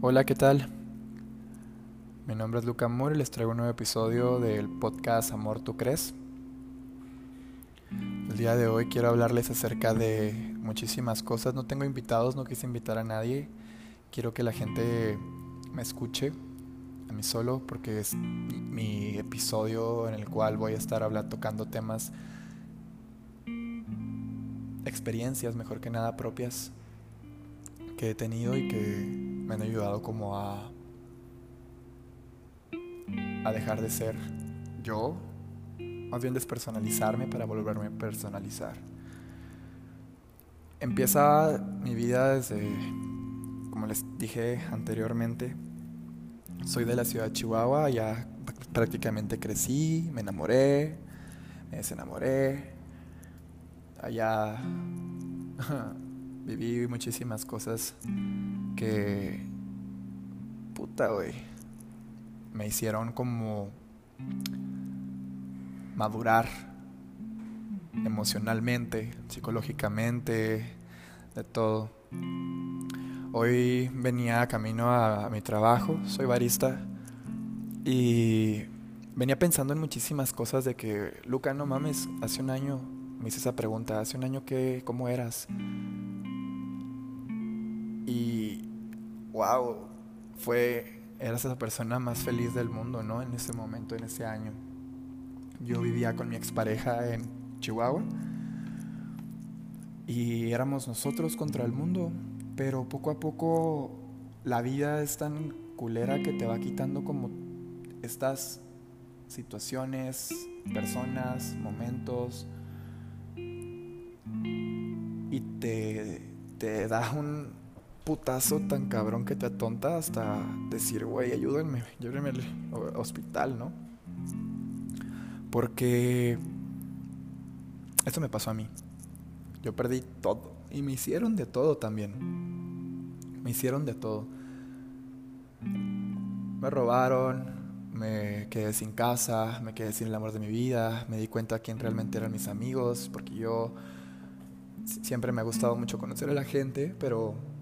Hola, ¿qué tal? Mi nombre es Luca Moore y les traigo un nuevo episodio del podcast Amor, ¿tú crees? El día de hoy quiero hablarles acerca de muchísimas cosas. No tengo invitados, no quise invitar a nadie. Quiero que la gente me escuche a mí solo porque es mi episodio en el cual voy a estar hablando, tocando temas, experiencias, mejor que nada propias que he tenido y que me han ayudado como a, a dejar de ser yo, más bien despersonalizarme para volverme a personalizar. Empieza mi vida desde, como les dije anteriormente, soy de la ciudad de Chihuahua, ya prácticamente crecí, me enamoré, me desenamoré, allá viví muchísimas cosas que, puta, güey, me hicieron como madurar emocionalmente, psicológicamente, de todo. Hoy venía camino a, mi trabajo, soy barista, y venía pensando en muchísimas cosas de que, Luca, no mames, hace un año me hice esa pregunta, hace un año que, ¿cómo eras? Y wow, fue, eras esa persona más feliz del mundo, ¿no? En ese momento, en ese año. Yo vivía con mi expareja en Chihuahua y éramos nosotros contra el mundo, pero poco a poco la vida es tan culera que te va quitando como estas situaciones, personas, momentos y te, te da un, putazo tan cabrón que te atonta hasta decir, güey, ayúdenme, llévenme al hospital, ¿no? Porque esto me pasó a mí. Yo perdí todo. Y me hicieron de todo también. Me hicieron de todo. Me robaron, me quedé sin casa, me quedé sin el amor de mi vida, me di cuenta quién realmente eran mis amigos, porque yo siempre me ha gustado mucho conocer a la gente, pero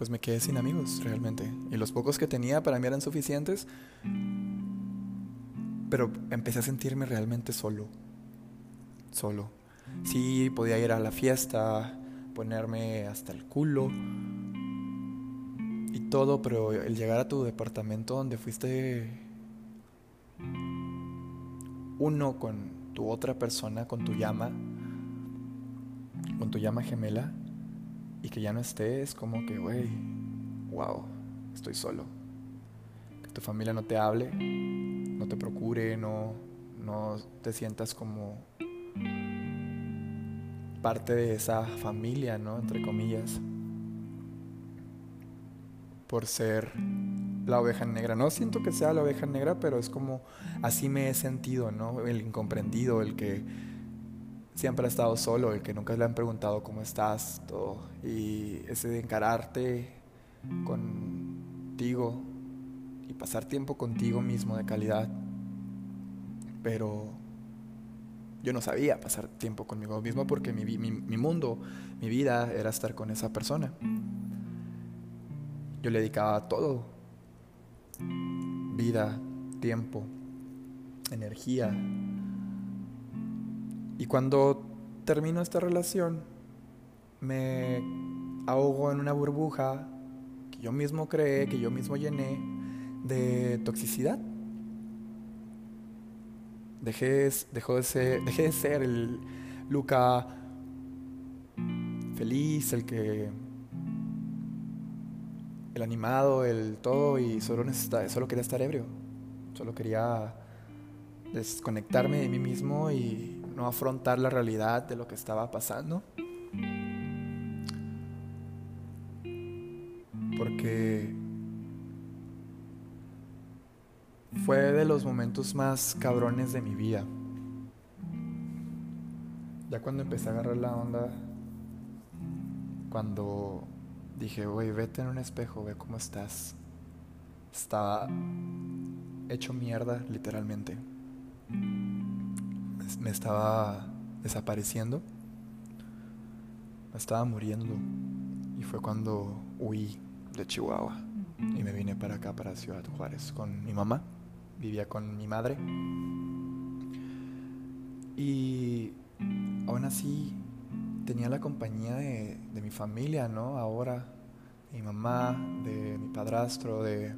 pues me quedé sin amigos realmente. Y los pocos que tenía para mí eran suficientes. Pero empecé a sentirme realmente solo. Solo. Sí, podía ir a la fiesta, ponerme hasta el culo y todo, pero el llegar a tu departamento donde fuiste uno con tu otra persona, con tu llama, con tu llama gemela, y que ya no estés, como que, güey, wow, estoy solo. Que tu familia no te hable, no te procure, no, no te sientas como parte de esa familia, ¿no? Entre comillas. Por ser la oveja negra. No siento que sea la oveja negra, pero es como así me he sentido, ¿no? El incomprendido, el que siempre ha estado solo, el que nunca le han preguntado cómo estás, todo. Y ese de encararte contigo y pasar tiempo contigo mismo de calidad. Pero yo no sabía pasar tiempo conmigo mismo porque mi, mi, mi mundo, mi vida era estar con esa persona. Yo le dedicaba todo. Vida, tiempo, energía, y cuando termino esta relación, me ahogo en una burbuja que yo mismo creé, que yo mismo llené de toxicidad. Dejé, dejó de ser, dejé de ser el Luca feliz, el que el animado, el todo y solo solo quería estar ebrio. Solo quería desconectarme de mí mismo y no afrontar la realidad de lo que estaba pasando. Porque fue de los momentos más cabrones de mi vida. Ya cuando empecé a agarrar la onda, cuando dije, güey, vete en un espejo, ve cómo estás. Estaba hecho mierda, literalmente me estaba desapareciendo, me estaba muriendo y fue cuando huí de Chihuahua y me vine para acá, para Ciudad Juárez, con mi mamá. Vivía con mi madre. Y aún así tenía la compañía de, de mi familia, ¿no? Ahora, mi mamá, de mi padrastro, de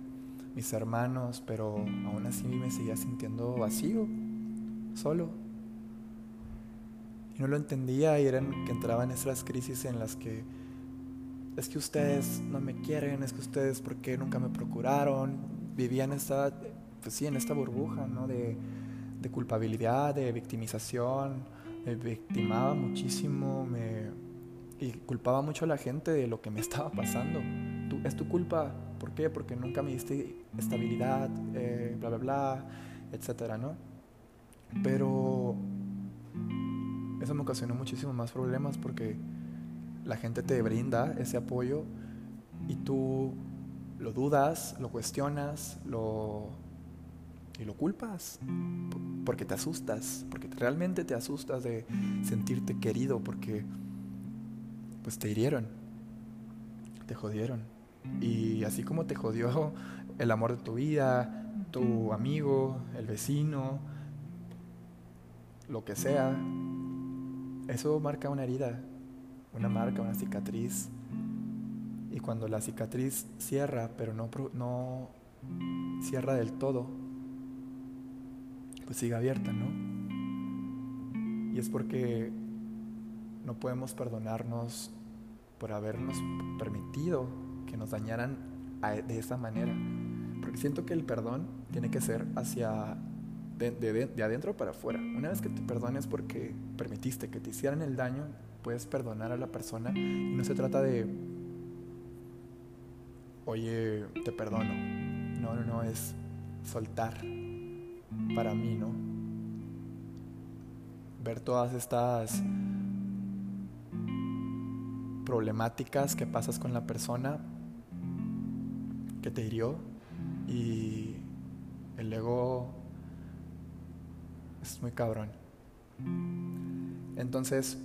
mis hermanos, pero aún así me seguía sintiendo vacío, solo. Y no lo entendía y eran que entraba en esas crisis en las que es que ustedes no me quieren, es que ustedes porque nunca me procuraron, vivía en esta, pues sí, en esta burbuja, ¿no? De, de culpabilidad, de victimización, me victimaba muchísimo, me y culpaba mucho a la gente de lo que me estaba pasando. Tú, es tu culpa, ¿por qué? Porque nunca me diste estabilidad, eh, bla, bla, bla, etcétera, ¿no? Pero eso me ocasionó muchísimos más problemas porque la gente te brinda ese apoyo y tú lo dudas, lo cuestionas, lo y lo culpas porque te asustas, porque realmente te asustas de sentirte querido porque pues te hirieron, te jodieron. Y así como te jodió el amor de tu vida, tu amigo, el vecino, lo que sea, eso marca una herida una marca, una cicatriz. Y cuando la cicatriz cierra, pero no, no cierra del todo, pues sigue abierta, ¿no? Y es porque no podemos perdonarnos por habernos permitido que nos dañaran de esa manera. Porque siento que el perdón tiene que ser hacia de, de adentro para afuera. Una vez que te perdones porque permitiste que te hicieran el daño, puedes perdonar a la persona y no se trata de, oye, te perdono. No, no, no, es soltar para mí, ¿no? Ver todas estas problemáticas que pasas con la persona que te hirió y el ego es muy cabrón. Entonces,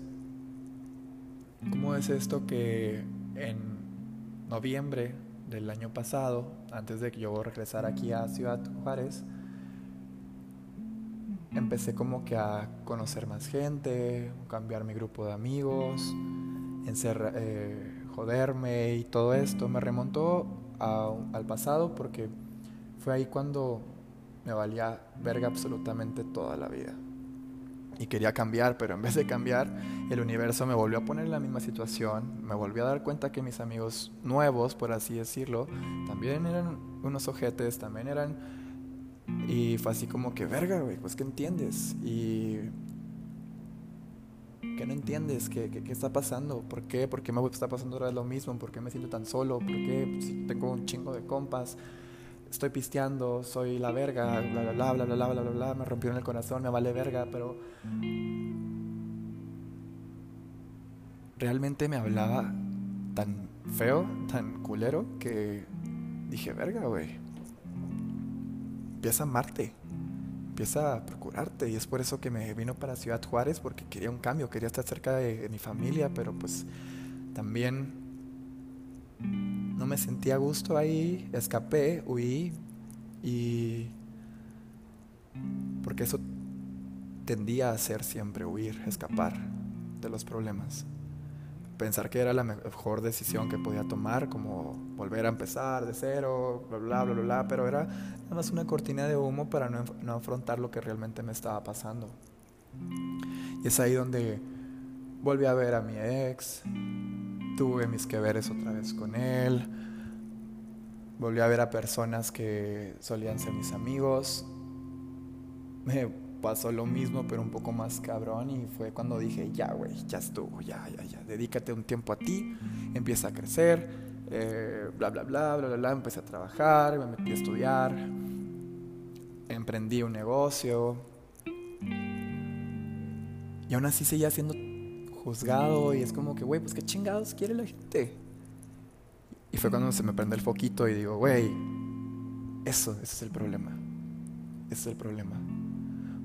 ¿Cómo es esto que en noviembre del año pasado, antes de que yo regresara aquí a Ciudad Juárez, empecé como que a conocer más gente, cambiar mi grupo de amigos, eh, joderme y todo esto. Me remontó al pasado porque fue ahí cuando me valía verga absolutamente toda la vida y quería cambiar, pero en vez de cambiar, el universo me volvió a poner en la misma situación, me volvió a dar cuenta que mis amigos nuevos, por así decirlo, también eran unos ojetes, también eran... Y fue así como que, verga, güey, pues ¿qué entiendes? Y... ¿Qué no entiendes? ¿Qué, qué, está pasando? ¿Por qué? ¿Por qué me está pasando ahora lo mismo? ¿Por qué me siento tan solo? ¿Por qué pues, tengo un chingo de compas? Estoy pisteando, soy la verga, bla, bla, bla, bla, bla, bla, bla, bla, bla, me rompieron el corazón, me vale verga, pero realmente me hablaba tan feo, tan culero, que dije, verga, güey, empieza a amarte, empieza a procurarte, y es por eso que me vino para Ciudad Juárez, porque quería un cambio, quería estar cerca de mi familia, pero pues también no me sentía a gusto ahí, escapé, huí y... Porque eso tendía a ser siempre huir, escapar de los problemas. Pensar que era la mejor decisión que podía tomar, como volver a empezar de cero, bla, bla, bla, bla, bla, pero era nada más una cortina de humo para no, no afrontar lo que realmente me estaba pasando. Y es ahí donde volví a ver a mi ex, tuve mis que veres otra vez con él, volví a ver a personas que solían ser mis amigos, me pasó lo mismo pero un poco más cabrón y fue cuando dije, ya güey, ya estuvo, ya, ya, ya, dedícate un tiempo a ti, empieza a crecer, eh, bla, bla, bla, bla, bla, empecé a trabajar, me metí a estudiar, emprendí un negocio y aún así seguía siendo juzgado y es como que, güey, pues qué chingados quiere la gente. Y fue cuando se me prende el foquito y digo, güey, eso, ese es el problema. Ese es el problema.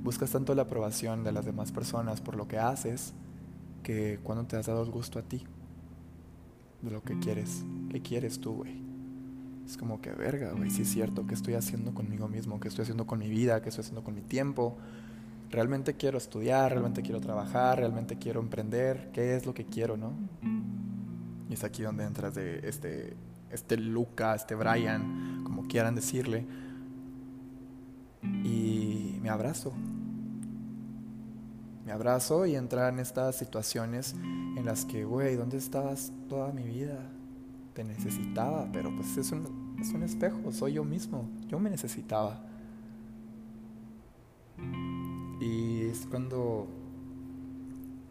Buscas tanto la aprobación de las demás personas por lo que haces que cuando te has dado el gusto a ti de lo que quieres, ¿qué quieres tú, güey? es como que verga, güey, sí es cierto, ¿qué estoy haciendo conmigo mismo? ¿Qué estoy haciendo con mi vida? ¿Qué estoy haciendo con mi tiempo? ¿Realmente quiero estudiar? ¿Realmente quiero trabajar? ¿Realmente quiero emprender? ¿Qué es lo que quiero, no? Y es aquí donde entras de este, este Luca, este Brian, como quieran decirle. Y me abrazo. Me abrazo y entra en estas situaciones en las que, güey, ¿dónde estabas toda mi vida? Te necesitaba, pero pues es un, es un espejo, soy yo mismo, yo me necesitaba. Y es cuando,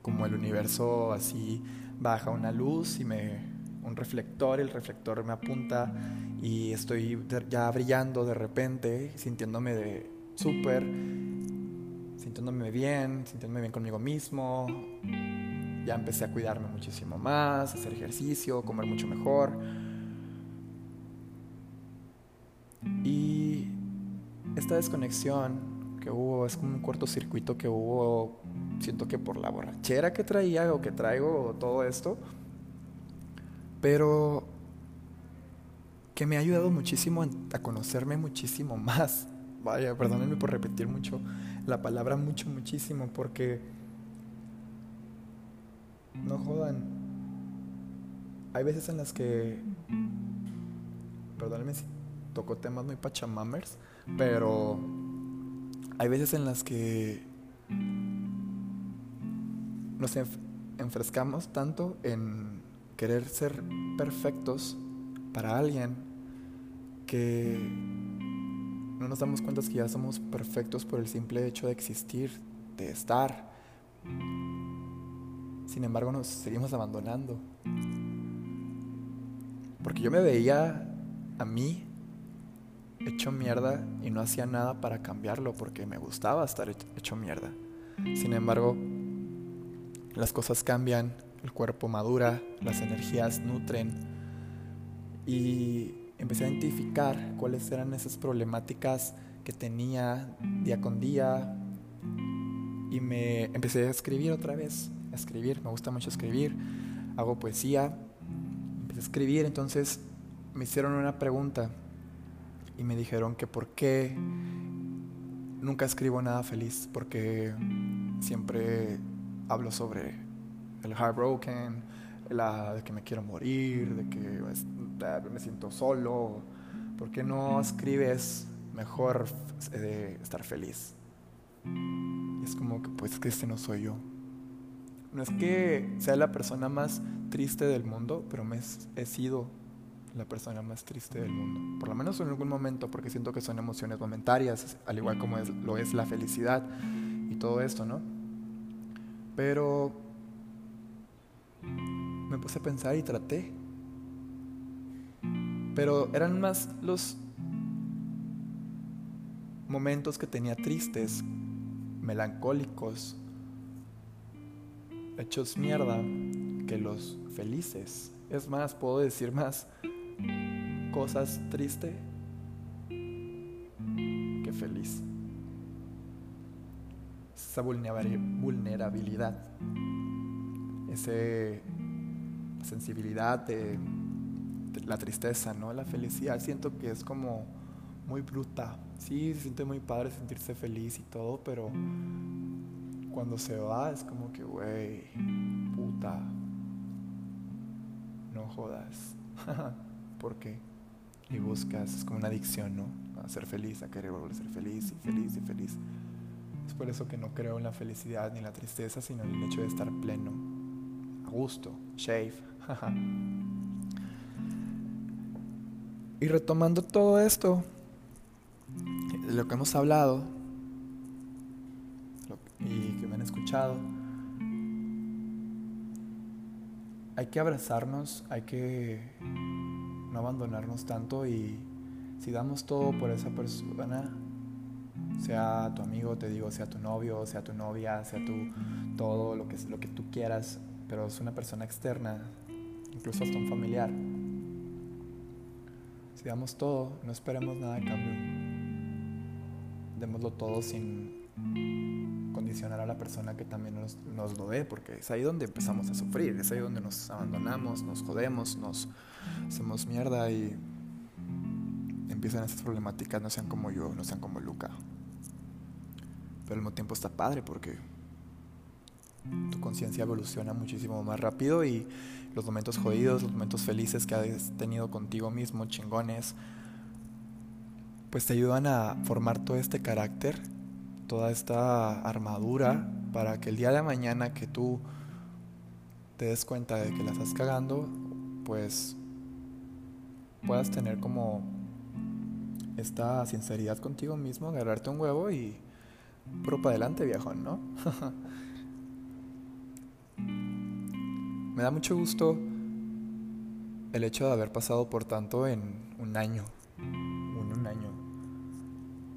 como el universo así baja una luz y me, un reflector, el reflector me apunta y estoy ya brillando de repente, sintiéndome de súper sintiéndome bien, sintiéndome bien conmigo mismo. Ya empecé a cuidarme muchísimo más, hacer ejercicio, comer mucho mejor. Y esta desconexión que hubo, es como un cortocircuito que hubo, siento que por la borrachera que traía o que traigo todo esto, pero que me ha ayudado muchísimo a conocerme muchísimo más. Vaya, perdónenme por repetir mucho la palabra mucho, muchísimo, porque no jodan. Hay veces en las que, perdónenme si toco temas muy pachamamers, pero hay veces en las que nos enfrescamos tanto en querer ser perfectos para alguien que no nos damos cuenta que ya somos perfectos por el simple hecho de existir, de estar. Sin embargo, nos seguimos abandonando. Porque yo me veía a mí hecho mierda y no hacía nada para cambiarlo porque me gustaba estar hecho mierda. Sin embargo, las cosas cambian, el cuerpo madura, las energías nutren y empecé a identificar cuáles eran esas problemáticas que tenía día con día y me empecé a escribir otra vez, a escribir, me gusta mucho escribir, hago poesía, empecé a escribir, entonces me hicieron una pregunta y me dijeron que por qué nunca escribo nada feliz, porque siempre hablo sobre el heartbroken, la de que me quiero morir, de que me siento solo. ¿Por qué no escribes mejor de estar feliz? Y es como que, pues que este no soy yo. No es que sea la persona más triste del mundo, pero me he sido la persona más triste del mundo. Por lo menos en algún momento, porque siento que son emociones momentarias, al igual como lo es la felicidad y todo esto, ¿no? Pero me puse a pensar y traté pero eran más los momentos que tenía tristes, melancólicos, hechos mierda, que los felices. Es más, puedo decir más cosas tristes que feliz. Esa vulnerabilidad, esa sensibilidad de la tristeza, ¿no? La felicidad siento que es como muy bruta. Sí, se siente muy padre sentirse feliz y todo, pero cuando se va es como que, güey, puta, no jodas. ¿Por qué? Y buscas, es como una adicción, ¿no? A ser feliz, a querer volver a ser feliz y feliz y feliz. Es por eso que no creo en la felicidad ni en la tristeza, sino en el hecho de estar pleno, a gusto, shave. Y retomando todo esto, de lo que hemos hablado y que me han escuchado, hay que abrazarnos, hay que no abandonarnos tanto y si damos todo por esa persona, sea tu amigo, te digo, sea tu novio, sea tu novia, sea tu todo lo que, lo que tú quieras, pero es una persona externa, incluso hasta un familiar si damos todo, no esperemos nada a cambio. Démoslo todo sin a la persona que también nos, nos, lo dé, porque es ahí donde empezamos a sufrir, es ahí donde nos abandonamos, nos jodemos, nos hacemos mierda y empiezan esas problemáticas no sean como yo, no sean como Luca. Pero al mismo tiempo está padre porque tu conciencia evoluciona muchísimo más rápido y los momentos jodidos, los momentos felices que has tenido contigo mismo, chingones, pues te ayudan a formar todo este carácter, toda esta armadura para que el día de mañana que tú te des cuenta de que la estás cagando, pues puedas tener como esta sinceridad contigo mismo, agarrarte un huevo y pro para adelante, viejón, ¿no? Me da mucho gusto el hecho de haber pasado por tanto en un año.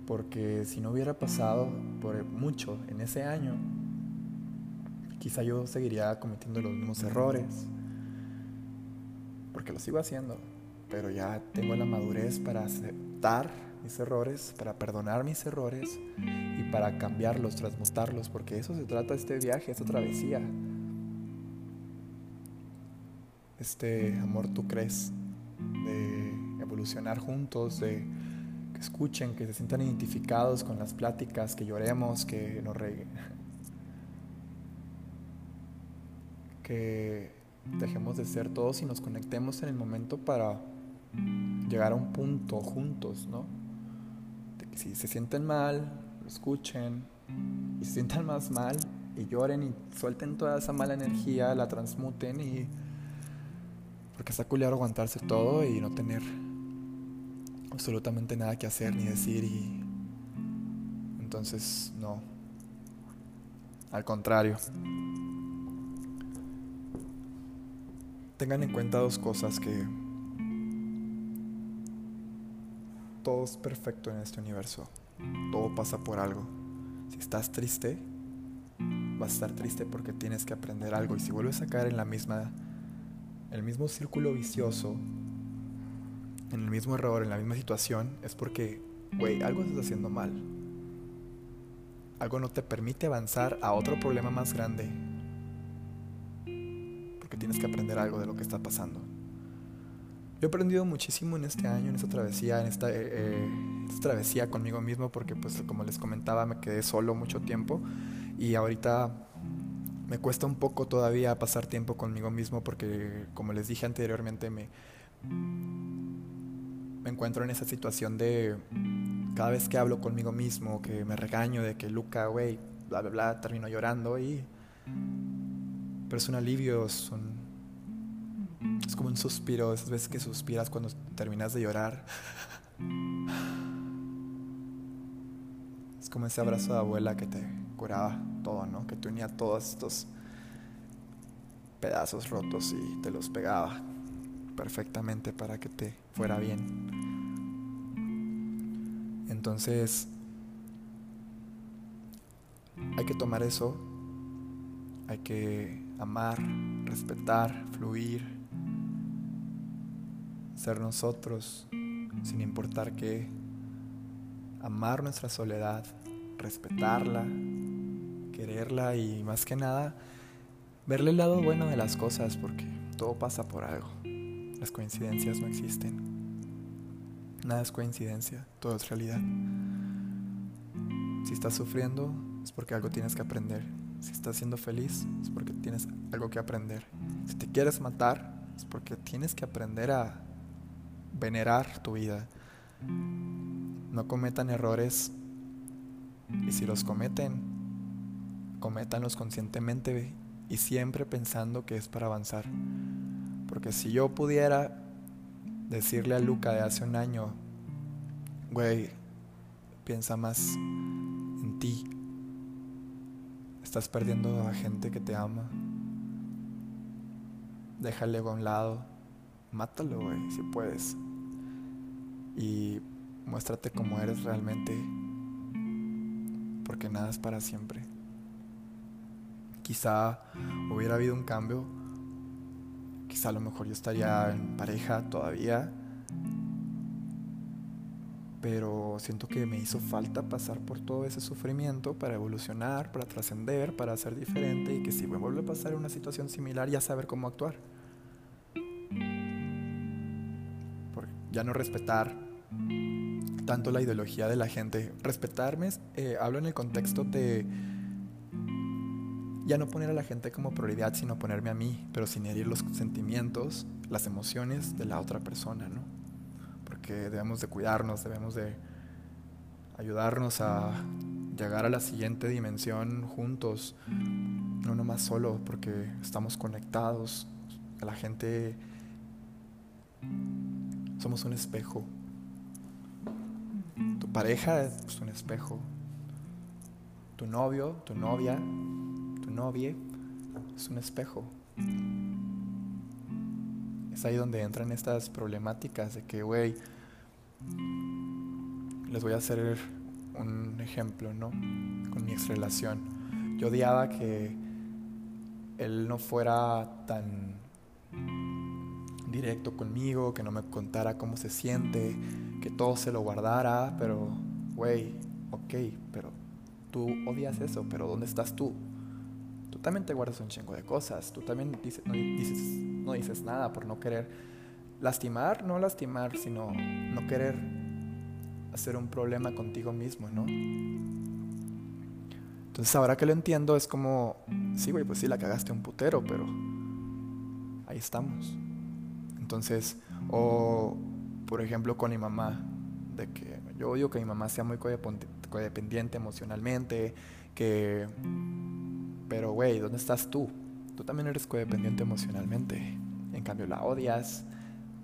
Porque si no hubiera pasado por mucho en ese año, quizá yo seguiría cometiendo los mismos errores. Porque lo sigo haciendo, pero ya tengo la madurez para aceptar mis errores, para perdonar mis errores y para cambiarlos, transmutarlos, porque eso se trata este viaje, esta travesía este amor tú crees, de evolucionar juntos, de que escuchen, que se sientan identificados con las pláticas, que lloremos, que nos re... que dejemos de ser todos y nos conectemos en el momento para llegar a un punto juntos, ¿no? De que si se sienten mal, lo escuchen, y se sientan más mal, y lloren y suelten toda esa mala energía, la transmuten y porque está culiado aguantarse todo y no tener absolutamente nada que hacer ni decir y entonces no. Al contrario. Tengan en cuenta dos cosas que todo es perfecto en este universo. Todo pasa por algo. Si estás triste, vas a estar triste porque tienes que aprender algo y si vuelves a caer en la misma el mismo círculo vicioso, en el mismo error, en la misma situación, es porque, güey, algo estás haciendo mal. Algo no te permite avanzar a otro problema más grande. Porque tienes que aprender algo de lo que está pasando. Yo he aprendido muchísimo en este año, en esta travesía, en esta, eh, eh, esta travesía conmigo mismo, porque pues como les comentaba, me quedé solo mucho tiempo y ahorita me cuesta un poco todavía pasar tiempo conmigo mismo porque, como les dije anteriormente, me, me encuentro en esa situación de cada vez que hablo conmigo mismo, que me regaño de que Luca, güey, bla, bla, bla, termino llorando y... Pero es un alivio, es Es como un suspiro, esas veces que suspiras cuando terminas de llorar. Es como ese abrazo de abuela que te curaba todo, ¿no? Que te unía todos estos pedazos rotos y te los pegaba perfectamente para que te fuera bien. Entonces, hay que tomar eso, hay que amar, respetar, fluir, ser nosotros, sin importar qué, amar nuestra soledad, respetarla, quererla y más que nada verle el lado bueno de las cosas porque todo pasa por algo. Las coincidencias no existen. Nada es coincidencia, todo es realidad. Si estás sufriendo es porque algo tienes que aprender. Si estás siendo feliz es porque tienes algo que aprender. Si te quieres matar es porque tienes que aprender a venerar tu vida. No cometan errores y si los cometen, cométanlos conscientemente y siempre pensando que es para avanzar. Porque si yo pudiera decirle a Luca de hace un año, güey, piensa más en ti, estás perdiendo a gente que te ama, déjale a un lado, mátalo, güey, si puedes. Y muéstrate como eres realmente, porque nada es para siempre. Quizá hubiera habido un cambio, quizá a lo mejor yo estaría en pareja todavía, pero siento que me hizo falta pasar por todo ese sufrimiento para evolucionar, para trascender, para ser diferente y que si me vuelve a pasar una situación similar ya saber cómo actuar. Por ya no respetar tanto la ideología de la gente. Respetarme, eh, hablo en el contexto de ya no poner a la gente como prioridad, sino ponerme a mí, pero sin herir los sentimientos, las emociones de la otra persona, ¿no? Porque debemos de cuidarnos, debemos de ayudarnos a llegar a la siguiente dimensión juntos, no nomás solo, porque estamos conectados. La gente somos un espejo. Tu pareja es un espejo. Tu novio, tu novia, novia es un espejo. Es ahí donde entran estas problemáticas de que, güey, les voy a hacer un ejemplo, ¿no? Con mi ex relación. Yo odiaba que él no fuera tan directo conmigo, que no me contara cómo se siente, que todo se lo guardara, pero, güey, ok, pero tú odias eso, pero ¿dónde estás tú? Tú también te guardas un chingo de cosas, tú también dices, no, dices, nada por no querer lastimar, no lastimar, sino no querer hacer un problema contigo mismo, ¿no? Entonces ahora que lo entiendo es como, sí, güey, pues sí, la cagaste un putero, pero ahí estamos. Entonces, o por ejemplo con mi mamá, de que yo odio que mi mamá sea muy codependiente emocionalmente, que... Güey, ¿dónde estás tú? Tú también eres codependiente emocionalmente. En cambio, la odias.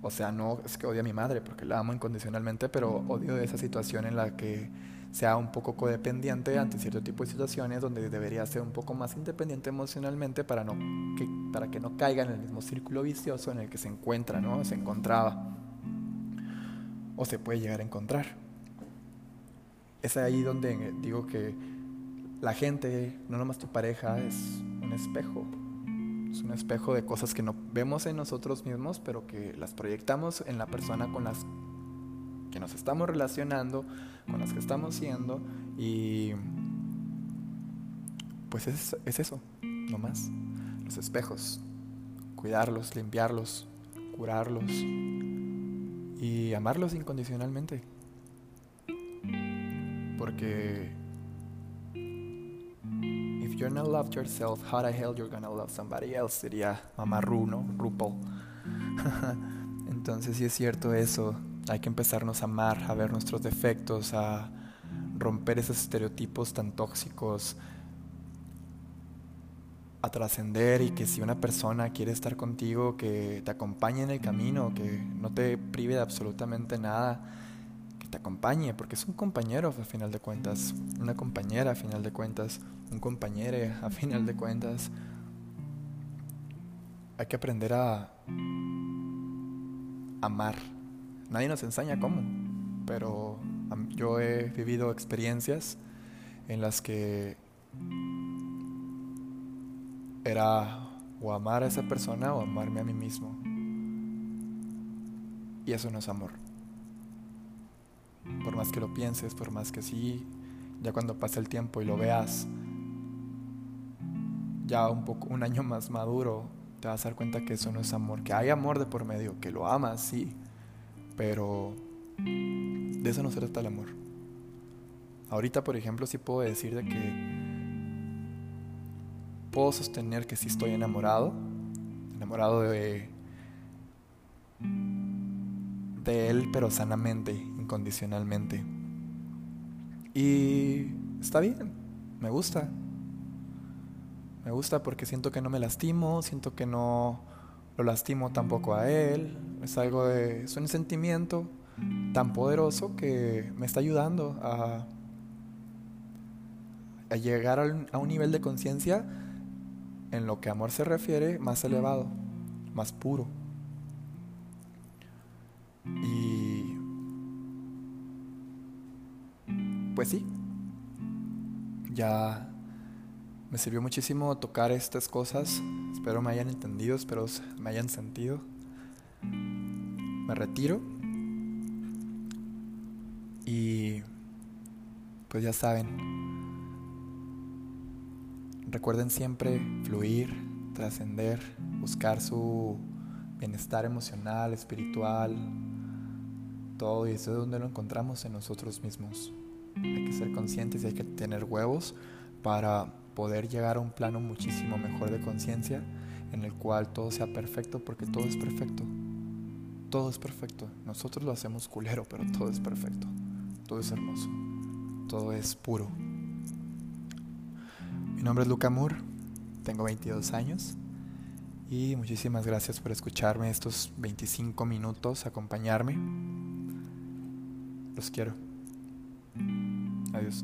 O sea, no es que odie a mi madre porque la amo incondicionalmente, pero odio esa situación en la que sea un poco codependiente ante cierto tipo de situaciones donde debería ser un poco más independiente emocionalmente para, no, que, para que no caiga en el mismo círculo vicioso en el que se encuentra, ¿no? Se encontraba. O se puede llegar a encontrar. Es ahí donde digo que la gente, no nomás tu pareja, es un espejo. Es un espejo de cosas que no vemos en nosotros mismos, pero que las proyectamos en la persona con las que nos estamos relacionando, con las que estamos siendo y pues es, es eso, no más. Los espejos, cuidarlos, limpiarlos, curarlos y amarlos incondicionalmente. Porque you're not loved yourself, how the hell you're gonna love somebody else? Sería mamá Ru, ¿no? RuPaul. Entonces sí es cierto eso hay que empezarnos a amar, a ver nuestros defectos, a romper esos estereotipos tan tóxicos, a trascender y que si una persona quiere estar contigo, que te acompañe en el camino, que no te prive de absolutamente nada, te acompañe, porque es un compañero a final de cuentas, una compañera a final de cuentas, un compañero a final de cuentas. Hay que aprender a amar Nadie nos enseña cómo, pero yo he vivido experiencias en las que era o amar a esa persona o amarme a mí mismo. Y eso no es amor. Por más que lo pienses, por más que sí, ya cuando pase el tiempo y lo veas ya un poco un año más maduro, te vas a dar cuenta que eso no es amor, que hay amor de por medio, que lo amas, sí, pero de eso no se trata el amor. Ahorita, por ejemplo, sí puedo decir de que puedo sostener que sí estoy enamorado, enamorado de de él, pero sanamente, incondicionalmente. Y está bien, me gusta. Me gusta porque siento que no me lastimo, siento que no lo lastimo tampoco a él. Es algo de. Es un sentimiento tan poderoso que me está ayudando a, a llegar a un nivel de conciencia en lo que amor se refiere más elevado, más puro. Y pues sí, ya me sirvió muchísimo tocar estas cosas. Espero me hayan entendido, espero me hayan sentido. Me retiro. Y pues ya saben. Recuerden siempre fluir, trascender, buscar su bienestar emocional, espiritual, todo y eso es donde lo encontramos en nosotros mismos. Hay que ser conscientes y hay que tener huevos para poder llegar a un plano muchísimo mejor de conciencia en el cual todo sea perfecto porque todo es perfecto. Todo es perfecto. Nosotros lo hacemos culero, pero todo es perfecto. Todo es hermoso. Todo es puro. Mi nombre es Luca Moore. Tengo 22 años. Y muchísimas gracias por escucharme estos 25 minutos, acompañarme. Los quiero. Adiós.